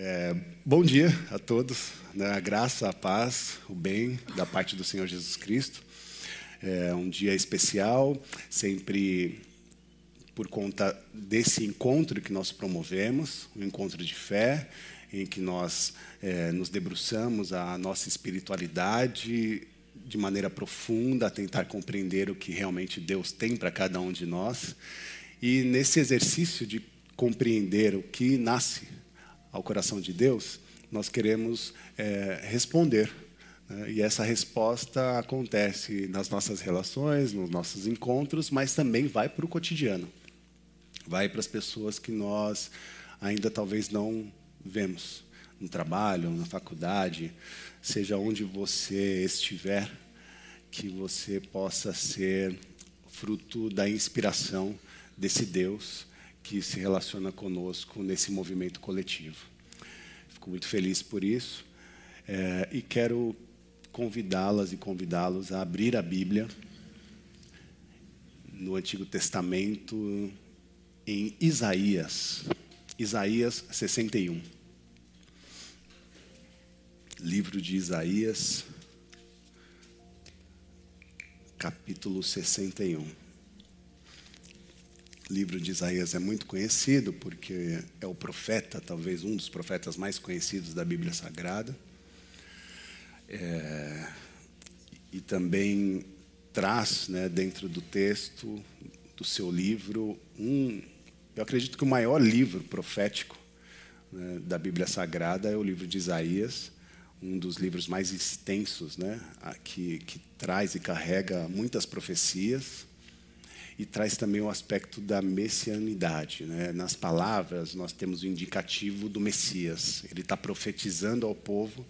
É, bom dia a todos, né? a graça, a paz, o bem da parte do Senhor Jesus Cristo. É um dia especial, sempre por conta desse encontro que nós promovemos, um encontro de fé, em que nós é, nos debruçamos a nossa espiritualidade de maneira profunda, a tentar compreender o que realmente Deus tem para cada um de nós. E nesse exercício de compreender o que nasce ao coração de Deus, nós queremos é, responder. Né? E essa resposta acontece nas nossas relações, nos nossos encontros, mas também vai para o cotidiano. Vai para as pessoas que nós ainda talvez não vemos no trabalho, na faculdade, seja onde você estiver, que você possa ser fruto da inspiração desse Deus que se relaciona conosco nesse movimento coletivo. Fico muito feliz por isso é, e quero convidá-las e convidá-los a abrir a Bíblia no Antigo Testamento em Isaías, Isaías 61. Livro de Isaías, capítulo 61 livro de Isaías é muito conhecido porque é o profeta, talvez um dos profetas mais conhecidos da Bíblia Sagrada. É, e também traz, né, dentro do texto do seu livro, um, eu acredito que o maior livro profético né, da Bíblia Sagrada é o livro de Isaías, um dos livros mais extensos, né, que, que traz e carrega muitas profecias e traz também o aspecto da messianidade. Né? Nas palavras, nós temos o indicativo do Messias. Ele está profetizando ao povo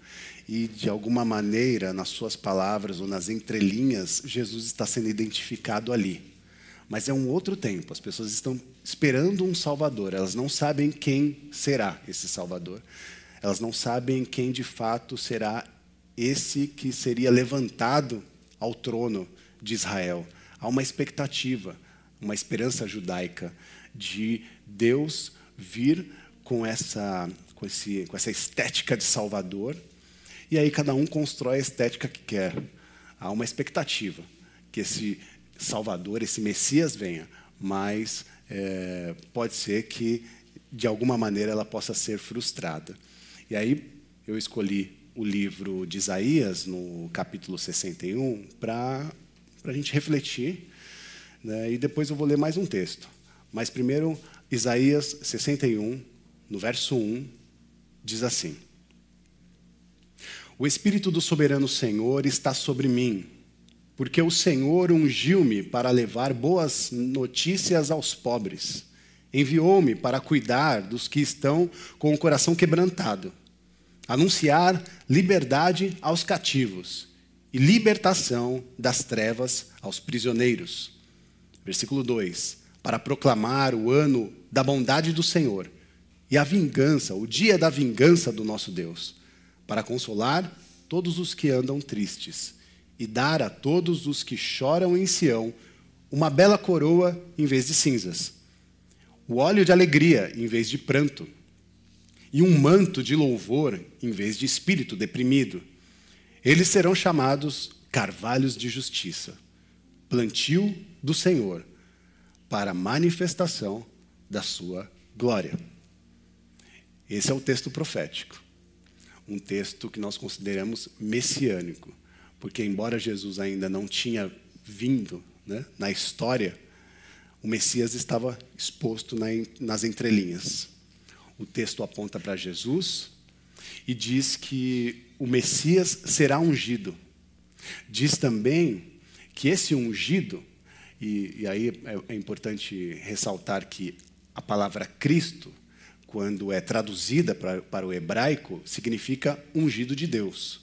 e, de alguma maneira, nas suas palavras ou nas entrelinhas, Jesus está sendo identificado ali. Mas é um outro tempo, as pessoas estão esperando um Salvador, elas não sabem quem será esse Salvador, elas não sabem quem de fato será esse que seria levantado ao trono de Israel há uma expectativa, uma esperança judaica de Deus vir com essa, com, esse, com essa estética de Salvador, e aí cada um constrói a estética que quer. Há uma expectativa que esse Salvador, esse Messias venha, mas é, pode ser que de alguma maneira ela possa ser frustrada. E aí eu escolhi o livro de Isaías, no capítulo 61, para para a gente refletir. Né? E depois eu vou ler mais um texto. Mas primeiro, Isaías 61, no verso 1, diz assim: O Espírito do soberano Senhor está sobre mim, porque o Senhor ungiu-me para levar boas notícias aos pobres. Enviou-me para cuidar dos que estão com o coração quebrantado, anunciar liberdade aos cativos e libertação das trevas aos prisioneiros. Versículo 2: Para proclamar o ano da bondade do Senhor e a vingança, o dia da vingança do nosso Deus, para consolar todos os que andam tristes e dar a todos os que choram em Sião uma bela coroa em vez de cinzas, o óleo de alegria em vez de pranto, e um manto de louvor em vez de espírito deprimido eles serão chamados carvalhos de justiça, plantio do Senhor, para manifestação da sua glória. Esse é o texto profético. Um texto que nós consideramos messiânico, porque, embora Jesus ainda não tinha vindo né, na história, o Messias estava exposto nas entrelinhas. O texto aponta para Jesus e diz que o Messias será ungido. Diz também que esse ungido, e, e aí é, é importante ressaltar que a palavra Cristo, quando é traduzida para, para o hebraico, significa ungido de Deus.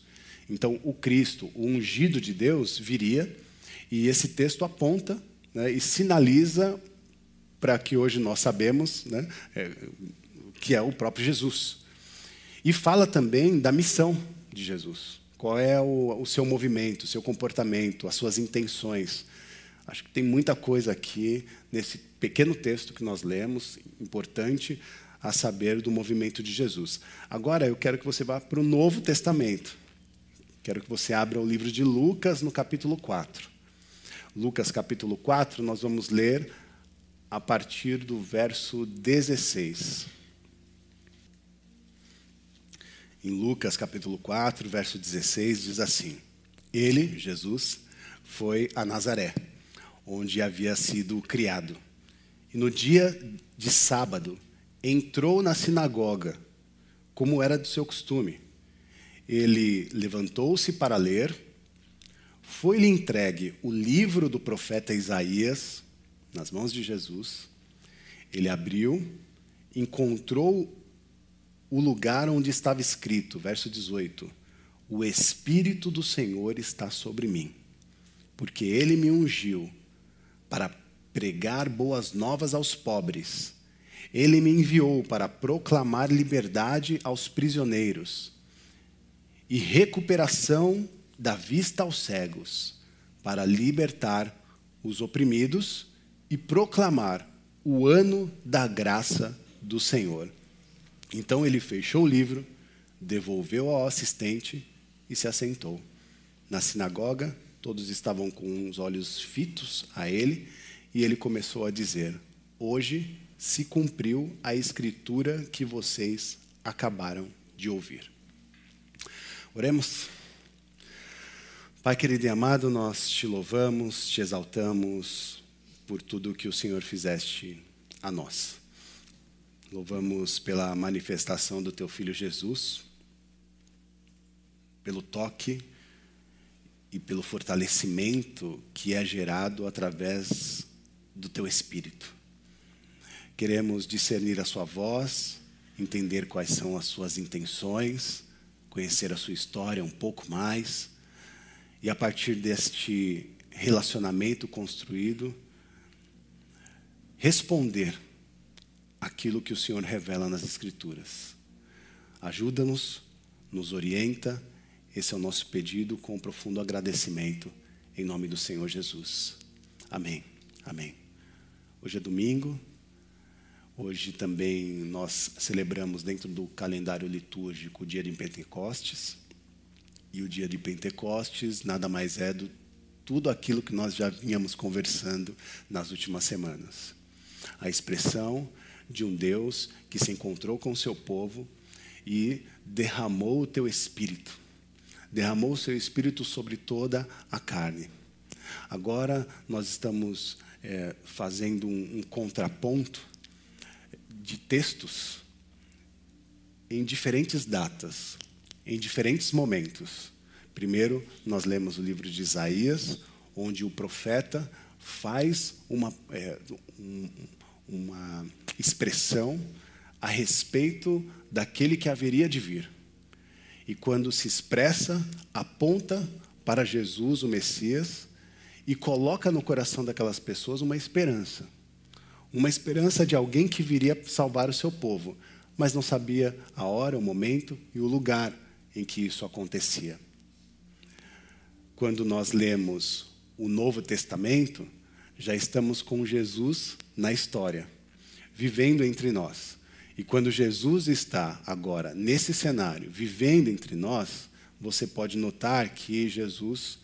Então, o Cristo, o ungido de Deus, viria, e esse texto aponta né, e sinaliza para que hoje nós sabemos né, é, que é o próprio Jesus. E fala também da missão de Jesus. Qual é o, o seu movimento, o seu comportamento, as suas intenções. Acho que tem muita coisa aqui nesse pequeno texto que nós lemos, importante, a saber do movimento de Jesus. Agora eu quero que você vá para o Novo Testamento. Quero que você abra o livro de Lucas no capítulo 4. Lucas capítulo 4, nós vamos ler a partir do verso 16. Em Lucas capítulo 4, verso 16, diz assim: Ele, Jesus, foi a Nazaré, onde havia sido criado. E no dia de sábado, entrou na sinagoga, como era do seu costume. Ele levantou-se para ler, foi-lhe entregue o livro do profeta Isaías, nas mãos de Jesus. Ele abriu, encontrou o lugar onde estava escrito, verso 18: O Espírito do Senhor está sobre mim, porque ele me ungiu para pregar boas novas aos pobres. Ele me enviou para proclamar liberdade aos prisioneiros e recuperação da vista aos cegos, para libertar os oprimidos e proclamar o ano da graça do Senhor. Então ele fechou o livro, devolveu ao assistente e se assentou. Na sinagoga, todos estavam com os olhos fitos a ele, e ele começou a dizer: Hoje se cumpriu a escritura que vocês acabaram de ouvir. Oremos. Pai querido e amado, nós te louvamos, te exaltamos por tudo que o Senhor fizeste a nós. Louvamos pela manifestação do teu filho Jesus, pelo toque e pelo fortalecimento que é gerado através do teu espírito. Queremos discernir a sua voz, entender quais são as suas intenções, conhecer a sua história um pouco mais e a partir deste relacionamento construído, responder aquilo que o Senhor revela nas Escrituras. Ajuda-nos, nos orienta, esse é o nosso pedido com um profundo agradecimento, em nome do Senhor Jesus. Amém. Amém. Hoje é domingo, hoje também nós celebramos dentro do calendário litúrgico o dia de Pentecostes. E o dia de Pentecostes nada mais é do tudo aquilo que nós já vínhamos conversando nas últimas semanas. A expressão de um Deus que se encontrou com o seu povo e derramou o teu espírito. Derramou o seu espírito sobre toda a carne. Agora nós estamos é, fazendo um, um contraponto de textos em diferentes datas, em diferentes momentos. Primeiro, nós lemos o livro de Isaías, onde o profeta faz uma, é, um, uma expressão a respeito daquele que haveria de vir. E quando se expressa, aponta para Jesus, o Messias, e coloca no coração daquelas pessoas uma esperança. Uma esperança de alguém que viria salvar o seu povo, mas não sabia a hora, o momento e o lugar em que isso acontecia. Quando nós lemos o Novo Testamento, já estamos com Jesus na história vivendo entre nós. E quando Jesus está agora nesse cenário, vivendo entre nós, você pode notar que Jesus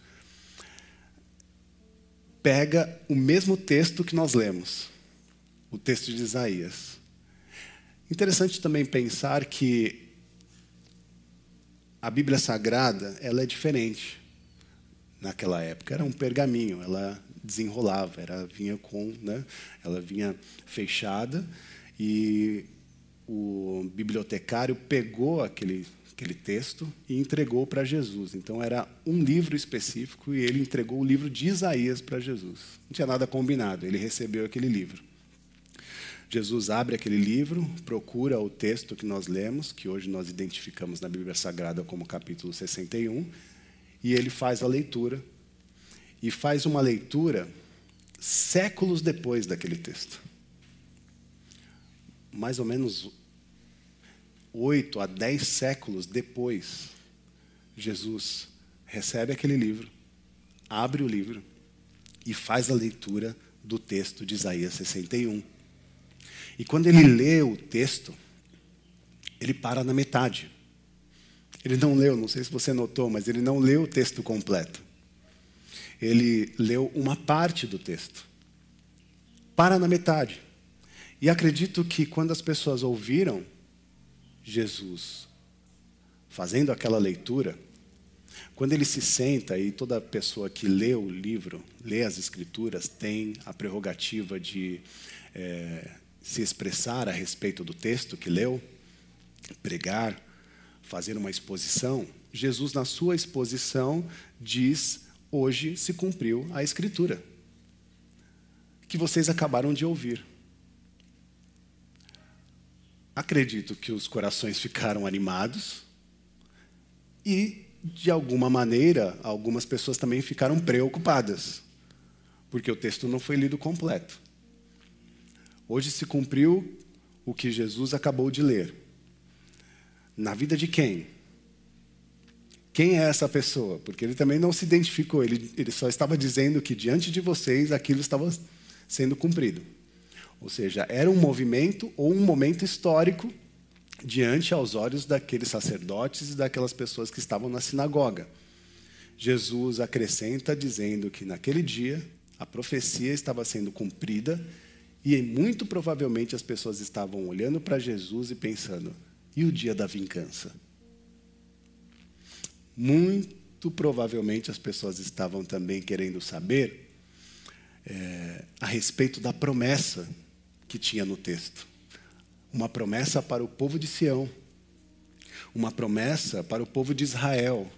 pega o mesmo texto que nós lemos, o texto de Isaías. Interessante também pensar que a Bíblia Sagrada ela é diferente naquela época. Era um pergaminho, ela desenrolava, era vinha com, né, ela vinha fechada e o bibliotecário pegou aquele aquele texto e entregou para Jesus. Então era um livro específico e ele entregou o livro de Isaías para Jesus. Não tinha nada combinado, ele recebeu aquele livro. Jesus abre aquele livro, procura o texto que nós lemos, que hoje nós identificamos na Bíblia Sagrada como capítulo 61, e ele faz a leitura e faz uma leitura séculos depois daquele texto. Mais ou menos oito a dez séculos depois, Jesus recebe aquele livro, abre o livro e faz a leitura do texto de Isaías 61. E quando ele lê o texto ele para na metade. Ele não leu, não sei se você notou, mas ele não leu o texto completo. Ele leu uma parte do texto. Para na metade. E acredito que quando as pessoas ouviram Jesus fazendo aquela leitura, quando ele se senta e toda pessoa que lê o livro, lê as escrituras, tem a prerrogativa de é, se expressar a respeito do texto que leu, pregar, fazer uma exposição, Jesus, na sua exposição, diz: hoje se cumpriu a escritura, que vocês acabaram de ouvir. Acredito que os corações ficaram animados e, de alguma maneira, algumas pessoas também ficaram preocupadas, porque o texto não foi lido completo. Hoje se cumpriu o que Jesus acabou de ler. Na vida de quem? Quem é essa pessoa? Porque ele também não se identificou, ele, ele só estava dizendo que diante de vocês aquilo estava sendo cumprido. Ou seja, era um movimento ou um momento histórico diante aos olhos daqueles sacerdotes e daquelas pessoas que estavam na sinagoga. Jesus acrescenta dizendo que naquele dia a profecia estava sendo cumprida e muito provavelmente as pessoas estavam olhando para Jesus e pensando: e o dia da vingança? Muito provavelmente as pessoas estavam também querendo saber é, a respeito da promessa que tinha no texto. Uma promessa para o povo de Sião, uma promessa para o povo de Israel.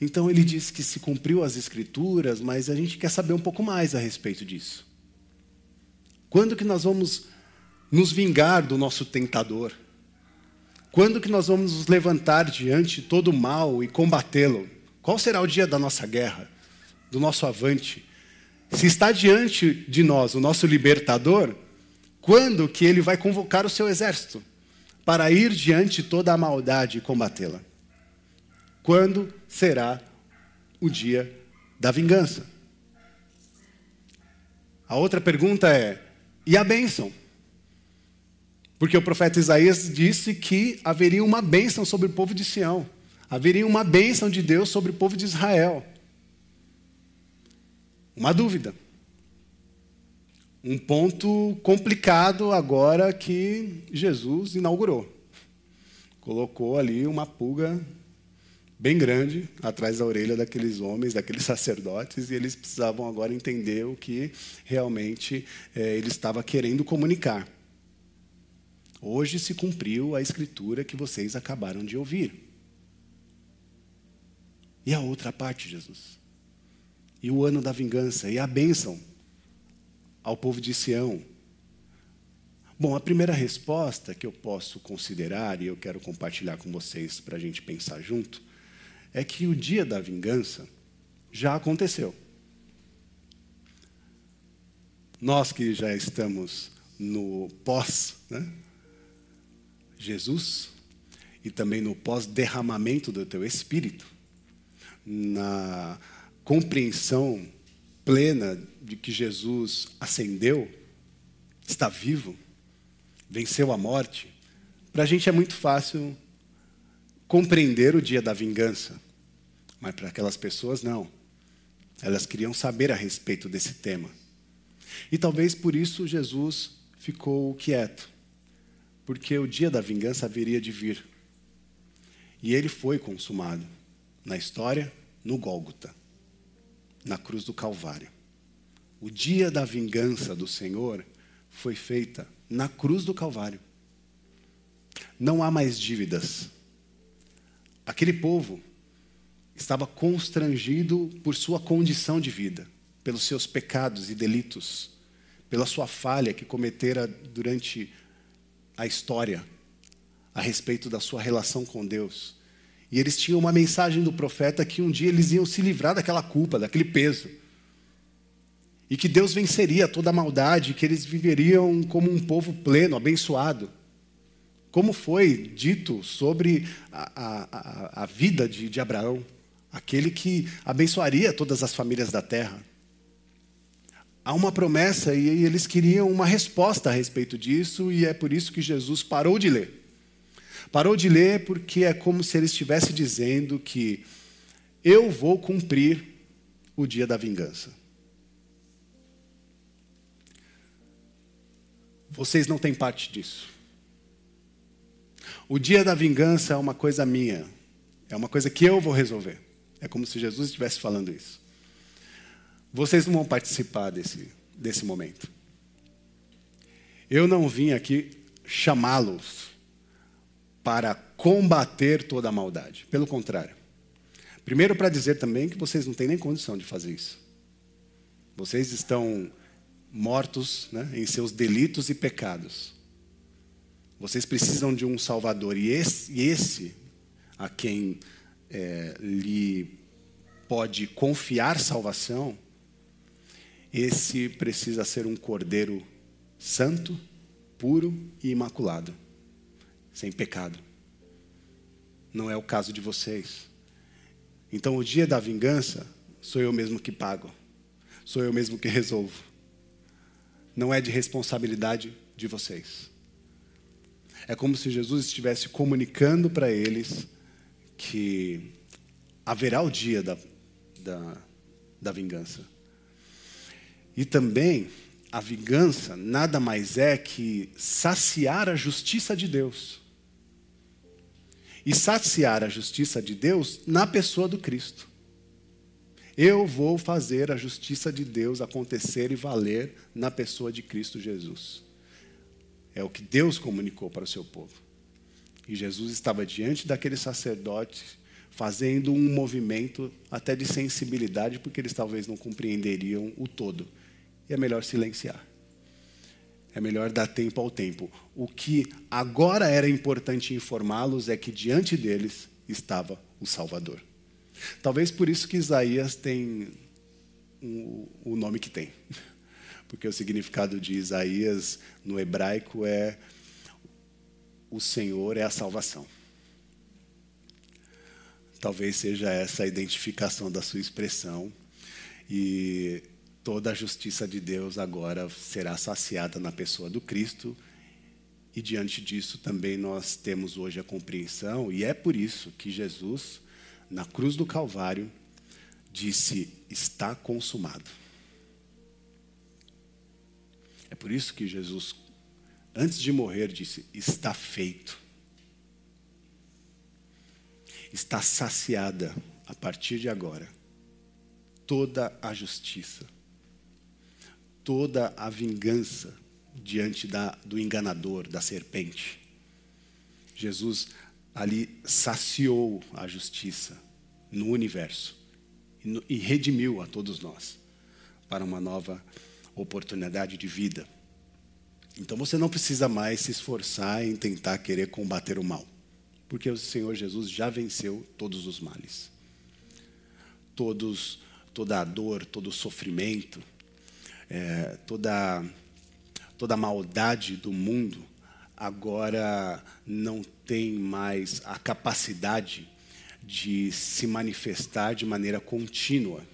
Então ele diz que se cumpriu as escrituras, mas a gente quer saber um pouco mais a respeito disso. Quando que nós vamos nos vingar do nosso tentador? Quando que nós vamos nos levantar diante de todo o mal e combatê-lo? Qual será o dia da nossa guerra, do nosso avante? Se está diante de nós o nosso libertador, quando que ele vai convocar o seu exército para ir diante de toda a maldade e combatê-la? Quando será o dia da vingança? A outra pergunta é: e a bênção? Porque o profeta Isaías disse que haveria uma bênção sobre o povo de Sião, haveria uma bênção de Deus sobre o povo de Israel. Uma dúvida. Um ponto complicado agora que Jesus inaugurou. Colocou ali uma pulga bem grande atrás da orelha daqueles homens, daqueles sacerdotes, e eles precisavam agora entender o que realmente é, ele estava querendo comunicar. Hoje se cumpriu a escritura que vocês acabaram de ouvir. E a outra parte, Jesus? e o ano da vingança e a bênção ao povo de Sião. Bom, a primeira resposta que eu posso considerar, e eu quero compartilhar com vocês para a gente pensar junto, é que o dia da vingança já aconteceu. Nós que já estamos no pós, né? Jesus, e também no pós-derramamento do teu espírito, na compreensão plena de que Jesus ascendeu, está vivo, venceu a morte, para a gente é muito fácil compreender o dia da vingança. Mas para aquelas pessoas, não. Elas queriam saber a respeito desse tema. E talvez por isso Jesus ficou quieto, porque o dia da vingança haveria de vir. E ele foi consumado na história, no Gólgota na cruz do Calvário. O dia da vingança do Senhor foi feita na cruz do Calvário. Não há mais dívidas. Aquele povo estava constrangido por sua condição de vida, pelos seus pecados e delitos, pela sua falha que cometera durante a história a respeito da sua relação com Deus. E eles tinham uma mensagem do profeta que um dia eles iam se livrar daquela culpa, daquele peso. E que Deus venceria toda a maldade, que eles viveriam como um povo pleno, abençoado. Como foi dito sobre a, a, a vida de, de Abraão, aquele que abençoaria todas as famílias da terra. Há uma promessa e eles queriam uma resposta a respeito disso, e é por isso que Jesus parou de ler Parou de ler porque é como se ele estivesse dizendo que eu vou cumprir o dia da vingança. Vocês não têm parte disso. O dia da vingança é uma coisa minha, é uma coisa que eu vou resolver. É como se Jesus estivesse falando isso. Vocês não vão participar desse, desse momento. Eu não vim aqui chamá-los para combater toda a maldade. Pelo contrário. Primeiro, para dizer também que vocês não têm nem condição de fazer isso. Vocês estão mortos né, em seus delitos e pecados. Vocês precisam de um Salvador. E esse, esse a quem é, lhe pode confiar salvação, esse precisa ser um cordeiro santo, puro e imaculado, sem pecado. Não é o caso de vocês. Então, o dia da vingança, sou eu mesmo que pago, sou eu mesmo que resolvo. Não é de responsabilidade de vocês. É como se Jesus estivesse comunicando para eles que haverá o dia da, da, da vingança. E também, a vingança nada mais é que saciar a justiça de Deus e saciar a justiça de Deus na pessoa do Cristo. Eu vou fazer a justiça de Deus acontecer e valer na pessoa de Cristo Jesus. É o que Deus comunicou para o seu povo. E Jesus estava diante daqueles sacerdotes, fazendo um movimento até de sensibilidade, porque eles talvez não compreenderiam o todo. E é melhor silenciar. É melhor dar tempo ao tempo. O que agora era importante informá-los é que diante deles estava o Salvador. Talvez por isso que Isaías tem o nome que tem. Porque o significado de Isaías no hebraico é o Senhor é a salvação. Talvez seja essa a identificação da sua expressão. E toda a justiça de Deus agora será saciada na pessoa do Cristo. E diante disso também nós temos hoje a compreensão, e é por isso que Jesus, na cruz do Calvário, disse: Está consumado. É por isso que Jesus, antes de morrer, disse: Está feito. Está saciada a partir de agora toda a justiça toda a vingança diante da, do enganador, da serpente. Jesus ali saciou a justiça no universo e, redimiu a todos nós para uma nova oportunidade de vida. Então você não precisa mais se esforçar em tentar querer combater o mal, porque o Senhor Jesus já venceu todos os males. Todos, toda a dor, todo o sofrimento, é, toda, toda a maldade do mundo agora não tem mais a capacidade de se manifestar de maneira contínua.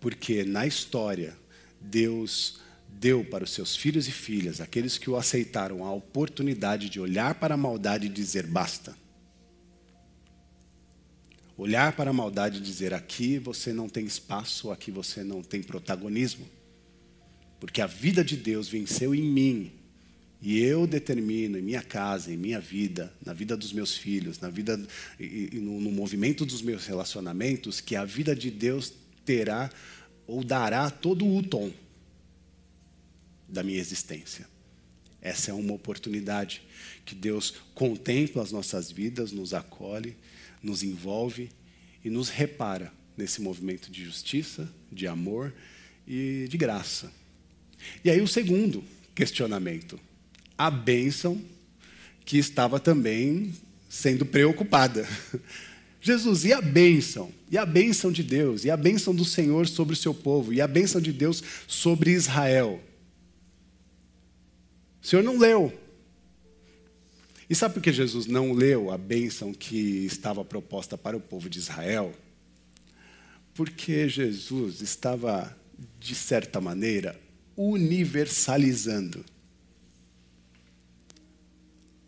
Porque na história, Deus deu para os seus filhos e filhas, aqueles que o aceitaram, a oportunidade de olhar para a maldade e dizer basta. Olhar para a maldade e dizer aqui você não tem espaço, aqui você não tem protagonismo. Porque a vida de Deus venceu em mim. E eu determino em minha casa, em minha vida, na vida dos meus filhos, na vida e, no, no movimento dos meus relacionamentos, que a vida de Deus terá ou dará todo o tom da minha existência. Essa é uma oportunidade que Deus contempla as nossas vidas, nos acolhe, nos envolve e nos repara nesse movimento de justiça, de amor e de graça. E aí o segundo questionamento. A bênção que estava também sendo preocupada. Jesus, e a bênção? E a bênção de Deus? E a bênção do Senhor sobre o seu povo? E a bênção de Deus sobre Israel? O Senhor não leu. E sabe por que Jesus não leu a bênção que estava proposta para o povo de Israel? Porque Jesus estava, de certa maneira, universalizando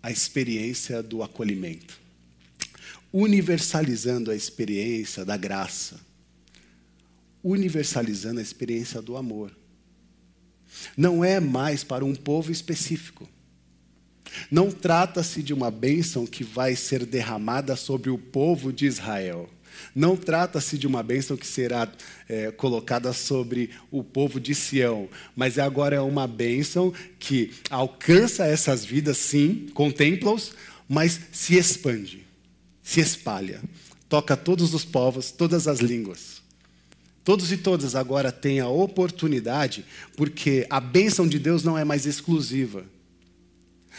a experiência do acolhimento, universalizando a experiência da graça, universalizando a experiência do amor. Não é mais para um povo específico. Não trata-se de uma bênção que vai ser derramada sobre o povo de Israel. Não trata-se de uma bênção que será é, colocada sobre o povo de Sião, mas agora é uma bênção que alcança essas vidas, sim, contempla-os, mas se expande, se espalha, toca todos os povos, todas as línguas. Todos e todas agora têm a oportunidade, porque a bênção de Deus não é mais exclusiva.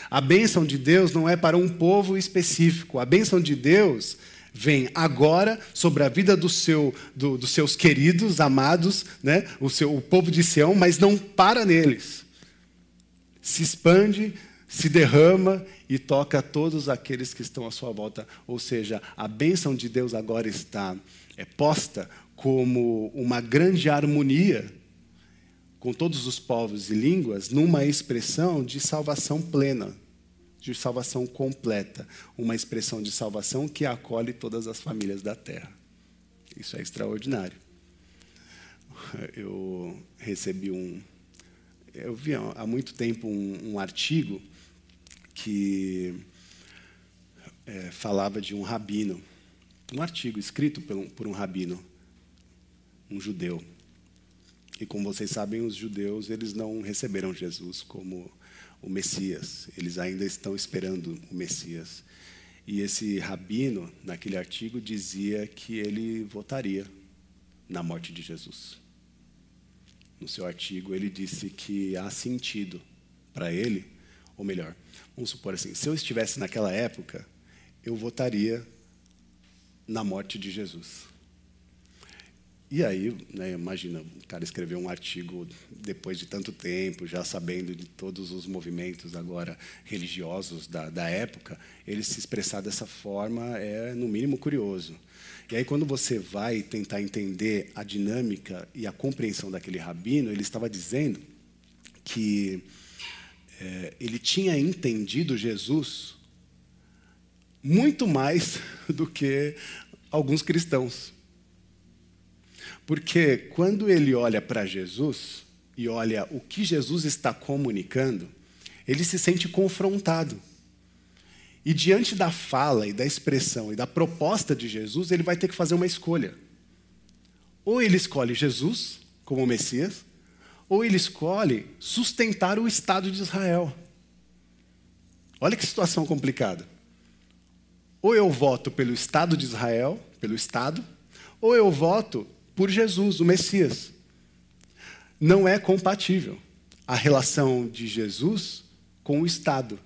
A bênção de Deus não é para um povo específico. A bênção de Deus vem agora sobre a vida do seu, do, dos seus queridos, amados, né? o, seu, o povo de Sião, mas não para neles. Se expande, se derrama e toca todos aqueles que estão à sua volta. Ou seja, a bênção de Deus agora está é posta como uma grande harmonia com todos os povos e línguas numa expressão de salvação plena, de salvação completa, uma expressão de salvação que acolhe todas as famílias da terra. Isso é extraordinário. Eu recebi um. Eu vi há muito tempo um, um artigo que é, falava de um rabino, um artigo escrito por um, por um rabino um judeu. E como vocês sabem, os judeus eles não receberam Jesus como o Messias. Eles ainda estão esperando o Messias. E esse rabino, naquele artigo, dizia que ele votaria na morte de Jesus. No seu artigo, ele disse que há sentido para ele, ou melhor, vamos supor assim: se eu estivesse naquela época, eu votaria na morte de Jesus. E aí, né, imagina, o cara escreveu um artigo depois de tanto tempo, já sabendo de todos os movimentos agora religiosos da, da época, ele se expressar dessa forma é, no mínimo, curioso. E aí, quando você vai tentar entender a dinâmica e a compreensão daquele rabino, ele estava dizendo que é, ele tinha entendido Jesus muito mais do que alguns cristãos. Porque quando ele olha para Jesus e olha o que Jesus está comunicando, ele se sente confrontado. E diante da fala e da expressão e da proposta de Jesus, ele vai ter que fazer uma escolha. Ou ele escolhe Jesus como Messias, ou ele escolhe sustentar o Estado de Israel. Olha que situação complicada. Ou eu voto pelo Estado de Israel, pelo Estado, ou eu voto por Jesus, o Messias. Não é compatível a relação de Jesus com o Estado.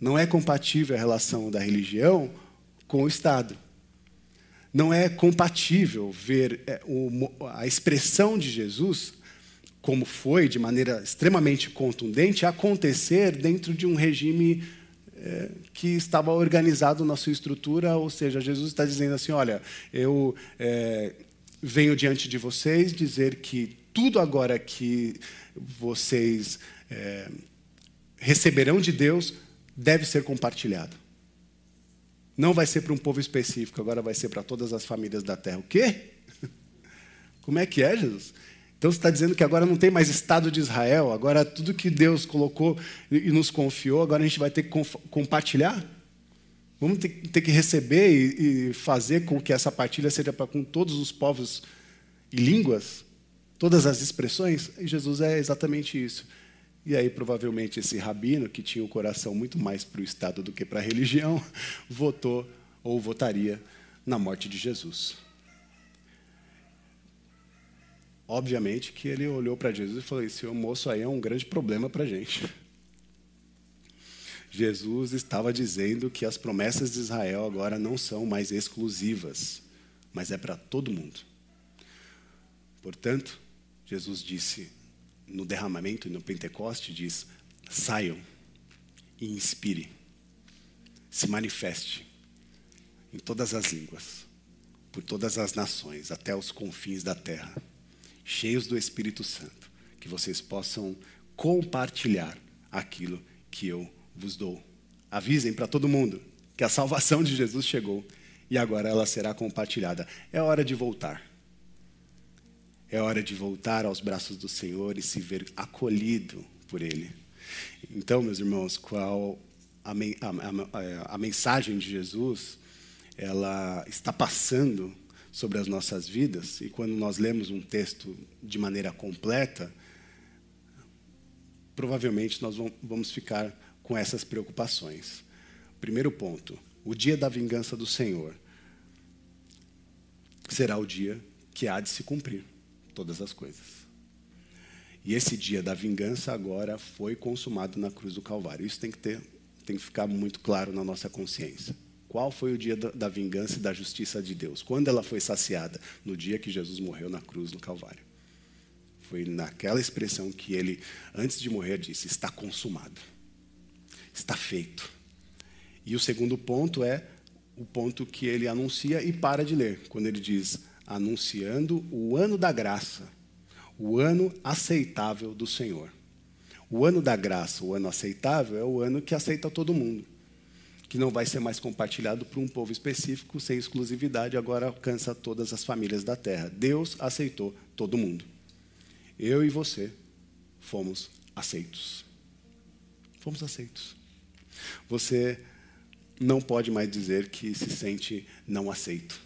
Não é compatível a relação da religião com o Estado. Não é compatível ver é, a expressão de Jesus, como foi, de maneira extremamente contundente, acontecer dentro de um regime é, que estava organizado na sua estrutura, ou seja, Jesus está dizendo assim: olha, eu é, venho diante de vocês dizer que tudo agora que vocês é, receberão de Deus deve ser compartilhado. Não vai ser para um povo específico, agora vai ser para todas as famílias da terra. O quê? Como é que é, Jesus? Então você está dizendo que agora não tem mais Estado de Israel, agora tudo que Deus colocou e nos confiou, agora a gente vai ter que compartilhar? Vamos ter, que receber e, e, fazer com que essa partilha seja para com todos os povos e línguas, todas as expressões. E Jesus é exatamente isso. E aí, provavelmente, esse rabino, que tinha o coração muito mais para o Estado do que para a religião, votou ou votaria na morte de Jesus. Obviamente que ele olhou para Jesus e falou: Esse moço aí é um grande problema para a gente. Jesus estava dizendo que as promessas de Israel agora não são mais exclusivas, mas é para todo mundo. Portanto, Jesus disse no derramamento e no Pentecoste diz: saiam e inspire, se manifeste em todas as línguas, por todas as nações, até os confins da terra, cheios do Espírito Santo, que vocês possam compartilhar aquilo que eu vos dou Avisem para todo mundo que a salvação de Jesus chegou e agora ela será compartilhada. É hora de voltar. É hora de voltar aos braços do Senhor e se ver acolhido por Ele. Então, meus irmãos, qual a, a, a, mensagem de Jesus, ela está passando sobre as nossas vidas, e quando nós lemos um texto de maneira completa, provavelmente nós vamos ficar com essas preocupações. Primeiro ponto: o dia da vingança do Senhor será o dia que há de se cumprir todas as coisas. E esse dia da vingança agora foi consumado na cruz do Calvário. Isso tem que ter, tem que ficar muito claro na nossa consciência. Qual foi o dia da vingança e da justiça de Deus? Quando ela foi saciada? No dia que Jesus morreu na cruz no Calvário. Foi naquela expressão que ele, antes de morrer, disse: Está consumado. Está feito. E o segundo ponto é o ponto que ele anuncia e para de ler, quando ele diz: anunciando o ano da graça, o ano aceitável do Senhor. O ano da graça, o ano aceitável, é o ano que aceita todo mundo que não vai ser mais compartilhado para um povo específico, sem exclusividade, agora alcança todas as famílias da terra. Deus aceitou todo mundo. Eu e você fomos aceitos. Fomos aceitos. Você não pode mais dizer que se sente não aceito.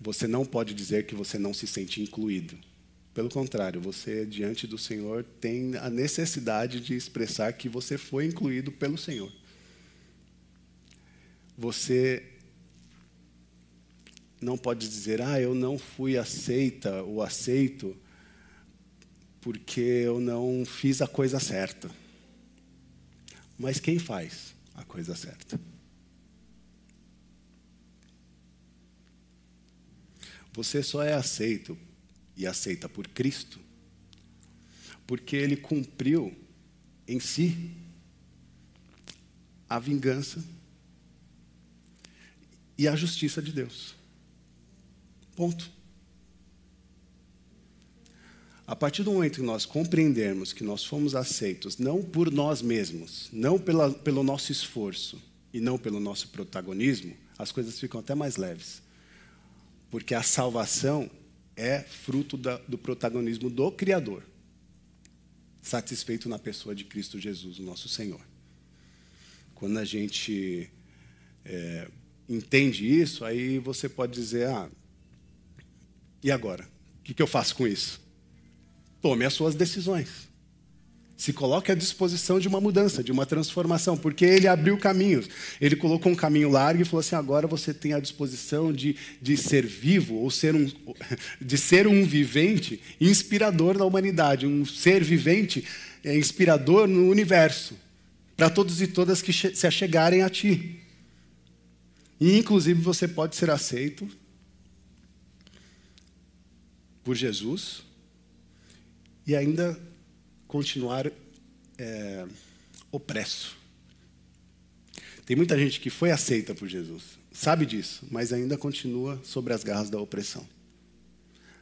Você não pode dizer que você não se sente incluído. Pelo contrário, você, diante do Senhor, tem a necessidade de expressar que você foi incluído pelo Senhor você não pode dizer, ah, eu não fui aceita ou aceito porque eu não fiz a coisa certa. Mas quem faz a coisa certa? Você só é aceito e aceita por Cristo porque ele cumpriu em si a vingança e a justiça de Deus. Ponto. A partir do momento que nós compreendermos que nós fomos aceitos não por nós mesmos, não pela, pelo nosso esforço e não pelo nosso protagonismo, as coisas ficam até mais leves. Porque a salvação é fruto da, do protagonismo do Criador, satisfeito na pessoa de Cristo Jesus, o nosso Senhor. Quando a gente é, entende isso, aí você pode dizer: ah, e agora? O que, que eu faço com isso? Tome as suas decisões. Se coloque à disposição de uma mudança, de uma transformação, porque ele abriu caminhos. Ele colocou um caminho largo e falou assim: agora você tem a disposição de, de ser vivo, ou ser um, de ser um vivente inspirador da humanidade, um ser vivente é, inspirador no universo, para todos e todas que se achegarem a ti. E, inclusive, você pode ser aceito por Jesus e ainda continuar é, opresso. Tem muita gente que foi aceita por Jesus, sabe disso, mas ainda continua sobre as garras da opressão.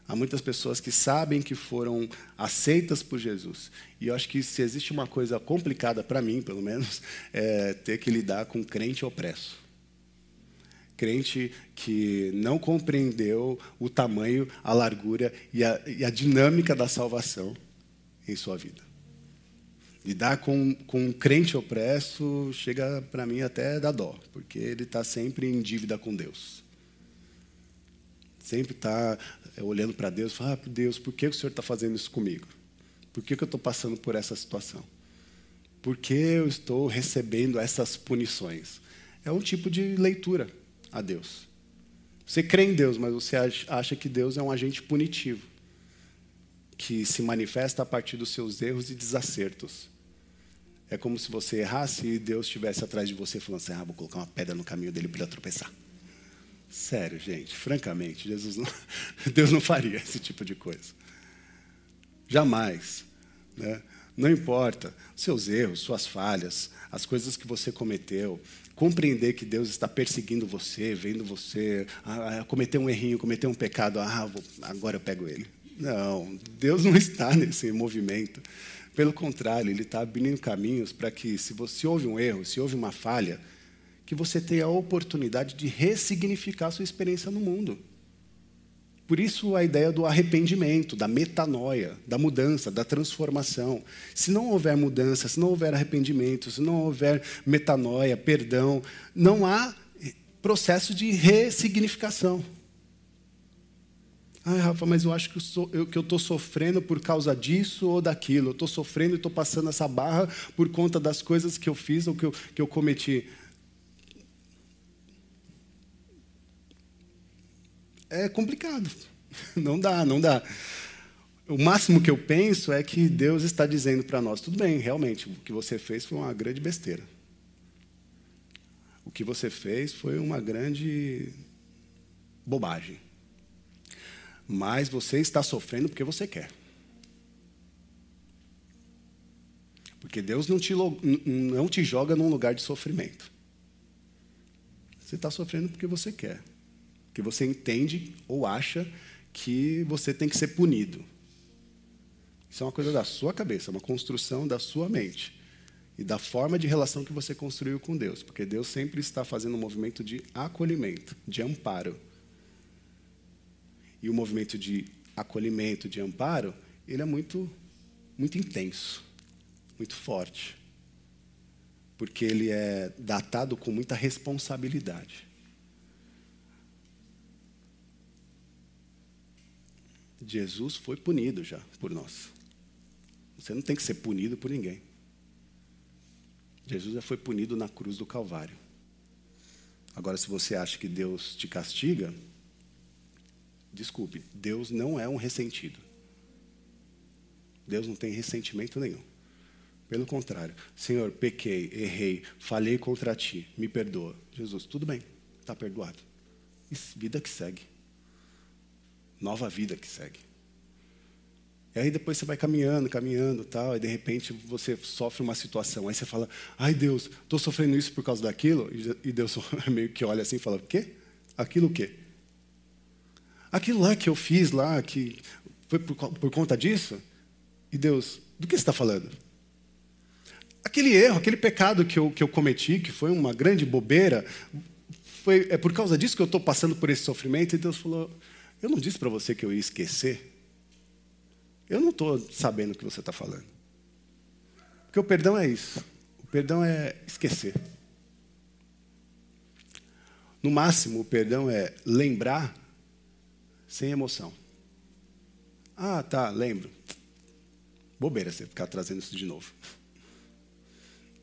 Há muitas pessoas que sabem que foram aceitas por Jesus. E eu acho que se existe uma coisa complicada para mim, pelo menos, é ter que lidar com crente opresso crente que não compreendeu o tamanho, a largura e a, e a dinâmica da salvação em sua vida. Lidar com, com um crente opresso chega para mim até da dó, porque ele está sempre em dívida com Deus. Sempre está é, olhando para Deus e fala, ah, Deus, por que o Senhor está fazendo isso comigo? Por que, que eu estou passando por essa situação? Por que eu estou recebendo essas punições? É um tipo de leitura a Deus. Você crê em Deus, mas você acha que Deus é um agente punitivo, que se manifesta a partir dos seus erros e desacertos. É como se você errasse e Deus estivesse atrás de você falando assim: ah, vou colocar uma pedra no caminho dele para ele tropeçar. Sério, gente, francamente, Jesus não, Deus não faria esse tipo de coisa. Jamais. Né? Não importa seus erros, suas falhas, as coisas que você cometeu, compreender que Deus está perseguindo você, vendo você ah, ah, cometer um errinho, cometer um pecado, ah, vou, agora eu pego ele. Não, Deus não está nesse movimento. Pelo contrário, ele está abrindo caminhos para que, se você houve um erro, se houve uma falha, que você tenha a oportunidade de ressignificar a sua experiência no mundo. Por isso a ideia do arrependimento, da metanoia, da mudança, da transformação. Se não houver mudança, se não houver arrependimento, se não houver metanoia, perdão, não há processo de ressignificação. Ah, Rafa, mas eu acho que eu estou sofrendo por causa disso ou daquilo. Eu estou sofrendo e estou passando essa barra por conta das coisas que eu fiz ou que eu, que eu cometi. É complicado. Não dá, não dá. O máximo que eu penso é que Deus está dizendo para nós: tudo bem, realmente, o que você fez foi uma grande besteira. O que você fez foi uma grande bobagem. Mas você está sofrendo porque você quer. Porque Deus não te, não te joga num lugar de sofrimento. Você está sofrendo porque você quer que você entende ou acha que você tem que ser punido. Isso é uma coisa da sua cabeça, uma construção da sua mente e da forma de relação que você construiu com Deus, porque Deus sempre está fazendo um movimento de acolhimento, de amparo. E o movimento de acolhimento, de amparo, ele é muito muito intenso, muito forte. Porque ele é datado com muita responsabilidade. Jesus foi punido já por nós. Você não tem que ser punido por ninguém. Jesus já foi punido na cruz do Calvário. Agora, se você acha que Deus te castiga, desculpe, Deus não é um ressentido. Deus não tem ressentimento nenhum. Pelo contrário, Senhor, pequei, errei, falei contra ti, me perdoa. Jesus, tudo bem, está perdoado. Vida que segue nova vida que segue. E aí depois você vai caminhando, caminhando, tal, e de repente você sofre uma situação. Aí você fala: "Ai, Deus, estou sofrendo isso por causa daquilo". E Deus meio que olha assim e fala: "O quê? Aquilo o quê? Aquilo lá que eu fiz lá, que foi por, por conta disso?" E Deus: "Do que você está falando?" Aquele erro, aquele pecado que eu, que eu cometi, que foi uma grande bobeira, foi, é por causa disso que eu estou passando por esse sofrimento. E Deus falou: eu não disse para você que eu ia esquecer. Eu não estou sabendo o que você está falando. Porque o perdão é isso. O perdão é esquecer. No máximo, o perdão é lembrar sem emoção. Ah, tá, lembro. Bobeira você ficar trazendo isso de novo.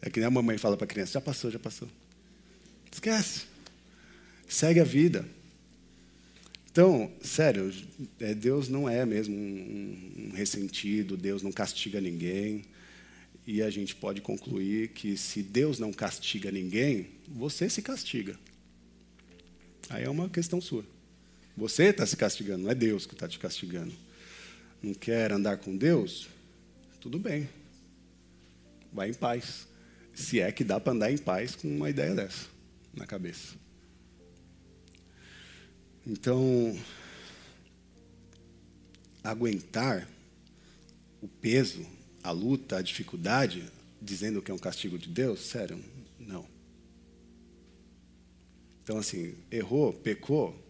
É que nem a mamãe fala para a criança: já passou, já passou. Esquece. Segue a vida. Então, sério, é, Deus não é mesmo um, um ressentido, Deus não castiga ninguém. E a gente pode concluir que se Deus não castiga ninguém, você se castiga. Aí é uma questão sua. Você está se castigando, não é Deus que está te castigando. Não quer andar com Deus? Tudo bem. Vai em paz. Se é que dá para andar em paz com uma ideia dessa na cabeça. Então, aguentar o peso, a luta, a dificuldade, dizendo que é um castigo de Deus, sério, não. Então, assim, errou, pecou,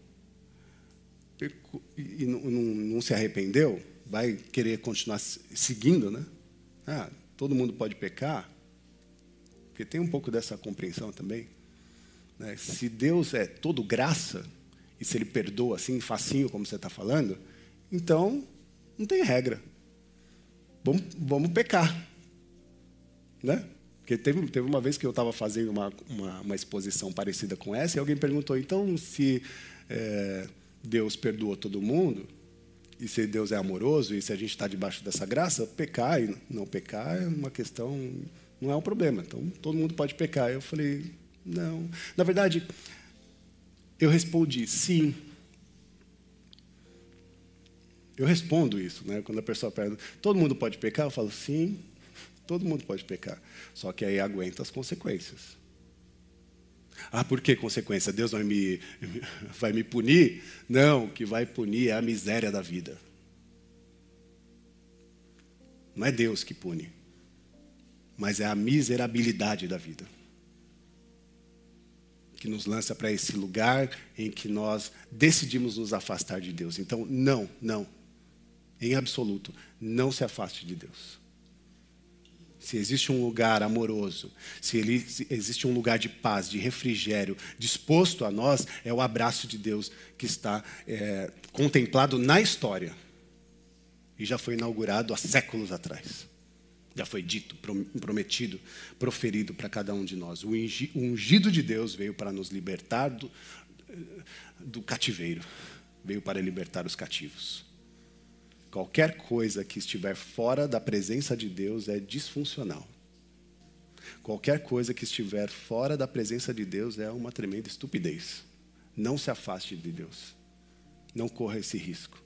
pecou e não, não, não, se arrependeu, vai querer continuar seguindo, né? Ah, todo mundo pode pecar, porque tem um pouco dessa compreensão também. Né? Se Deus é todo graça, e se ele perdoa assim, facinho, como você está falando, então não tem regra. Vamos, vamos pecar. Né? Porque teve, teve uma vez que eu estava fazendo uma, uma, uma, exposição parecida com essa, e alguém perguntou: então, se é, Deus perdoa todo mundo, e se Deus é amoroso, e se a gente está debaixo dessa graça, pecar e não pecar é uma questão, não é um problema. Então, todo mundo pode pecar. Eu falei: não. Na verdade, eu respondi sim. Eu respondo isso, né? Quando a pessoa pergunta, todo mundo pode pecar? Eu falo sim, todo mundo pode pecar. Só que aí aguenta as consequências. Ah, por que consequência? Deus vai me, vai me punir? Não, o que vai punir é a miséria da vida. Não é Deus que pune, mas é a miserabilidade da vida que nos lança para esse lugar em que nós decidimos nos afastar de Deus. Então, não, não, em absoluto, não se afaste de Deus. Se existe um lugar amoroso, se, ele, se existe um lugar de paz, de refrigério, disposto a nós, é o abraço de Deus que está é, contemplado na história e já foi inaugurado há séculos atrás. Já foi dito, prometido, proferido para cada um de nós. O ungido de Deus veio para nos libertar do, do cativeiro, veio para libertar os cativos. Qualquer coisa que estiver fora da presença de Deus é disfuncional. Qualquer coisa que estiver fora da presença de Deus é uma tremenda estupidez. Não se afaste de Deus. Não corra esse risco.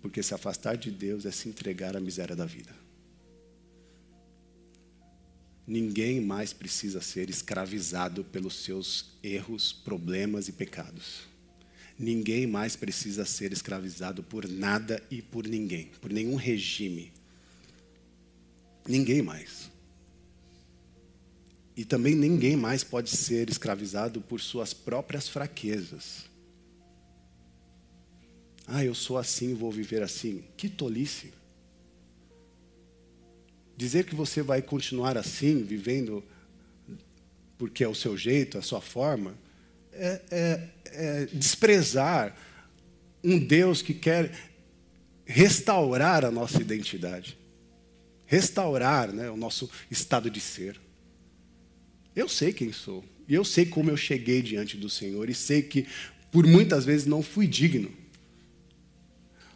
Porque se afastar de Deus é se entregar à miséria da vida. Ninguém mais precisa ser escravizado pelos seus erros, problemas e pecados. Ninguém mais precisa ser escravizado por nada e por ninguém, por nenhum regime. Ninguém mais. E também ninguém mais pode ser escravizado por suas próprias fraquezas. Ah, eu sou assim, vou viver assim. Que tolice. Dizer que você vai continuar assim, vivendo porque é o seu jeito, a sua forma, é, é, é desprezar um Deus que quer restaurar a nossa identidade, restaurar né, o nosso estado de ser. Eu sei quem sou, e eu sei como eu cheguei diante do Senhor, e sei que por muitas vezes não fui digno,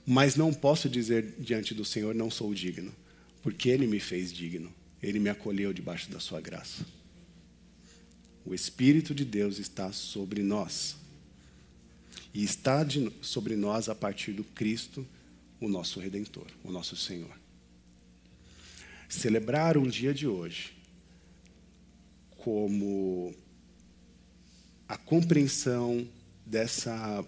mas não posso dizer diante do Senhor, não sou digno porque Ele me fez digno, Ele me acolheu debaixo da Sua graça. O Espírito de Deus está sobre nós. E está de, sobre nós a partir do Cristo, o nosso Redentor, o nosso Senhor. Celebrar um dia de hoje como a compreensão dessa,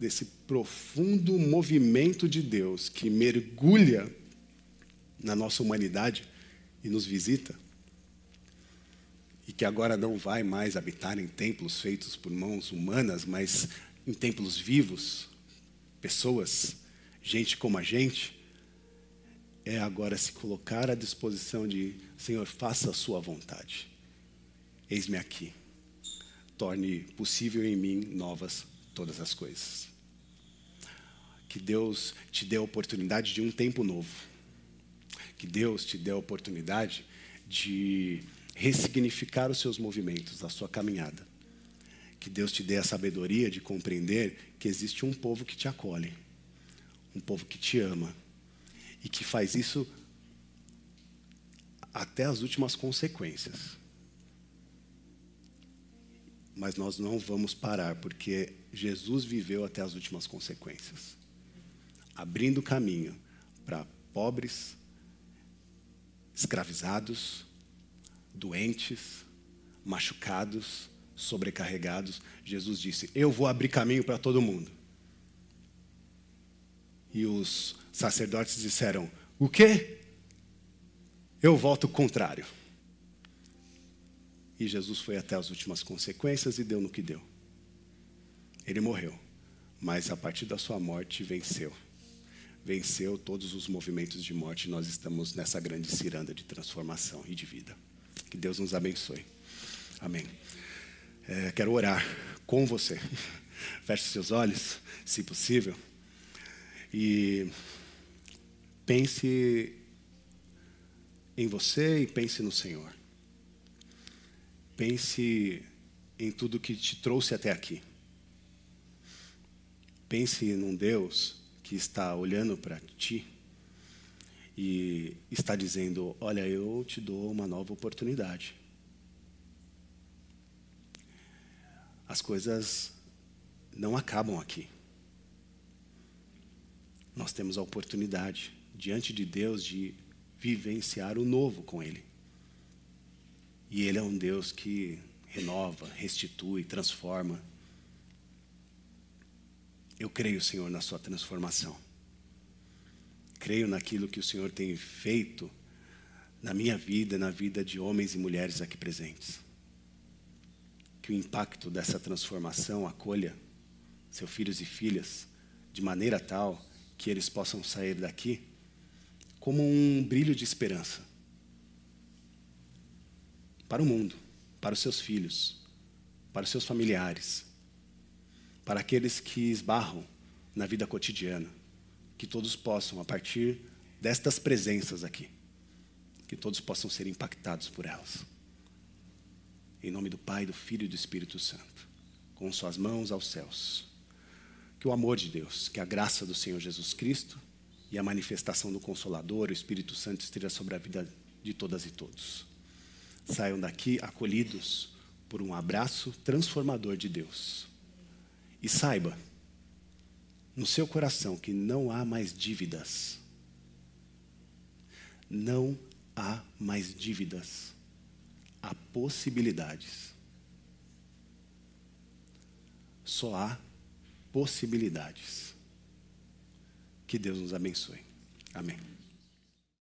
desse profundo movimento de Deus que mergulha na nossa humanidade e nos visita, e que agora não vai mais habitar em templos feitos por mãos humanas, mas em templos vivos, pessoas, gente como a gente, é agora se colocar à disposição de, Senhor, faça a sua vontade. Eis-me aqui. Torne possível em mim novas todas as coisas. Que Deus te dê a oportunidade de um tempo novo que Deus te dê a oportunidade de ressignificar os seus movimentos, a sua caminhada. Que Deus te dê a sabedoria de compreender que existe um povo que te acolhe, um povo que te ama e que faz isso até as últimas consequências. Mas nós não vamos parar, porque Jesus viveu até as últimas consequências abrindo caminho para pobres, escravizados, doentes, machucados, sobrecarregados. Jesus disse: Eu vou abrir caminho para todo mundo. E os sacerdotes disseram: O quê? Eu volto contrário. E Jesus foi até as últimas consequências e deu no que deu. Ele morreu, mas a partir da sua morte venceu venceu todos os movimentos de morte. Nós estamos nessa grande ciranda de transformação e de vida. Que Deus nos abençoe. Amém. É, quero orar com você. Feche seus olhos, se possível, e pense em você e pense no Senhor. Pense em tudo que te trouxe até aqui. Pense num Deus que está olhando para ti e está dizendo: Olha, eu te dou uma nova oportunidade. As coisas não acabam aqui. Nós temos a oportunidade, diante de Deus, de vivenciar o novo com Ele. E Ele é um Deus que renova, restitui, transforma. Eu creio, Senhor, na Sua transformação. creio naquilo que o Senhor tem feito na minha vida, na vida de homens e mulheres aqui presentes. Que o impacto dessa transformação acolha seus filhos e filhas de maneira tal que eles possam sair daqui como um brilho de esperança para o mundo, para os seus filhos, para os seus familiares, para aqueles que esbarram na vida cotidiana, que todos possam, a partir destas presenças aqui, que todos possam ser impactados por elas. Em nome do Pai, do Filho e do Espírito Santo, com suas mãos aos céus. Que o amor de Deus, que a graça do Senhor Jesus Cristo e a manifestação do Consolador, o Espírito Santo, esteja sobre a vida de todas e todos. Saiam daqui acolhidos por um abraço transformador de Deus. E saiba, no seu coração, que não há mais dívidas. Não há mais dívidas. Há possibilidades. Só há possibilidades. Que Deus nos abençoe. Amém.